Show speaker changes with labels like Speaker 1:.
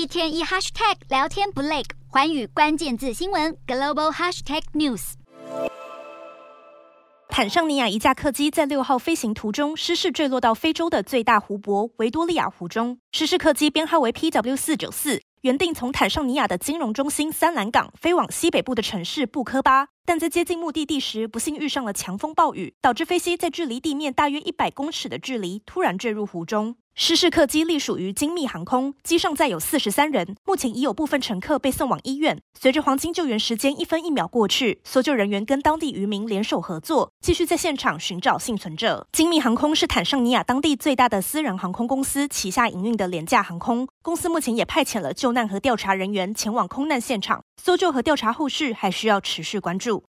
Speaker 1: 一天一 hashtag 聊天不累，寰宇关键字新闻 global hashtag news。
Speaker 2: 坦桑尼亚一架客机在六号飞行途中失事坠落到非洲的最大湖泊维多利亚湖中，失事客机编号为 PW 四九四。原定从坦桑尼亚的金融中心三兰港飞往西北部的城市布科巴，但在接近目的地时，不幸遇上了强风暴雨，导致飞机在距离地面大约一百公尺的距离突然坠入湖中。失事客机隶属于精密航空，机上载有四十三人，目前已有部分乘客被送往医院。随着黄金救援时间一分一秒过去，搜救人员跟当地渔民联手合作，继续在现场寻找幸存者。精密航空是坦桑尼亚当地最大的私人航空公司旗下营运的廉价航空。公司目前也派遣了救难和调查人员前往空难现场，搜救和调查后续还需要持续关注。